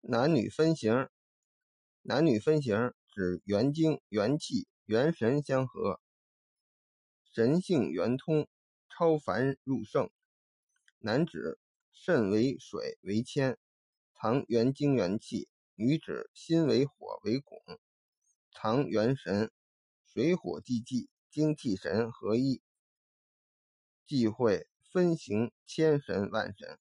男女分形，男女分形指元精、元气、元神相合，神性圆通，超凡入圣。男指肾为水为铅，藏元精元气；女指心为火为汞，藏元神。水火既济，精气神合一，忌讳分形千神万神。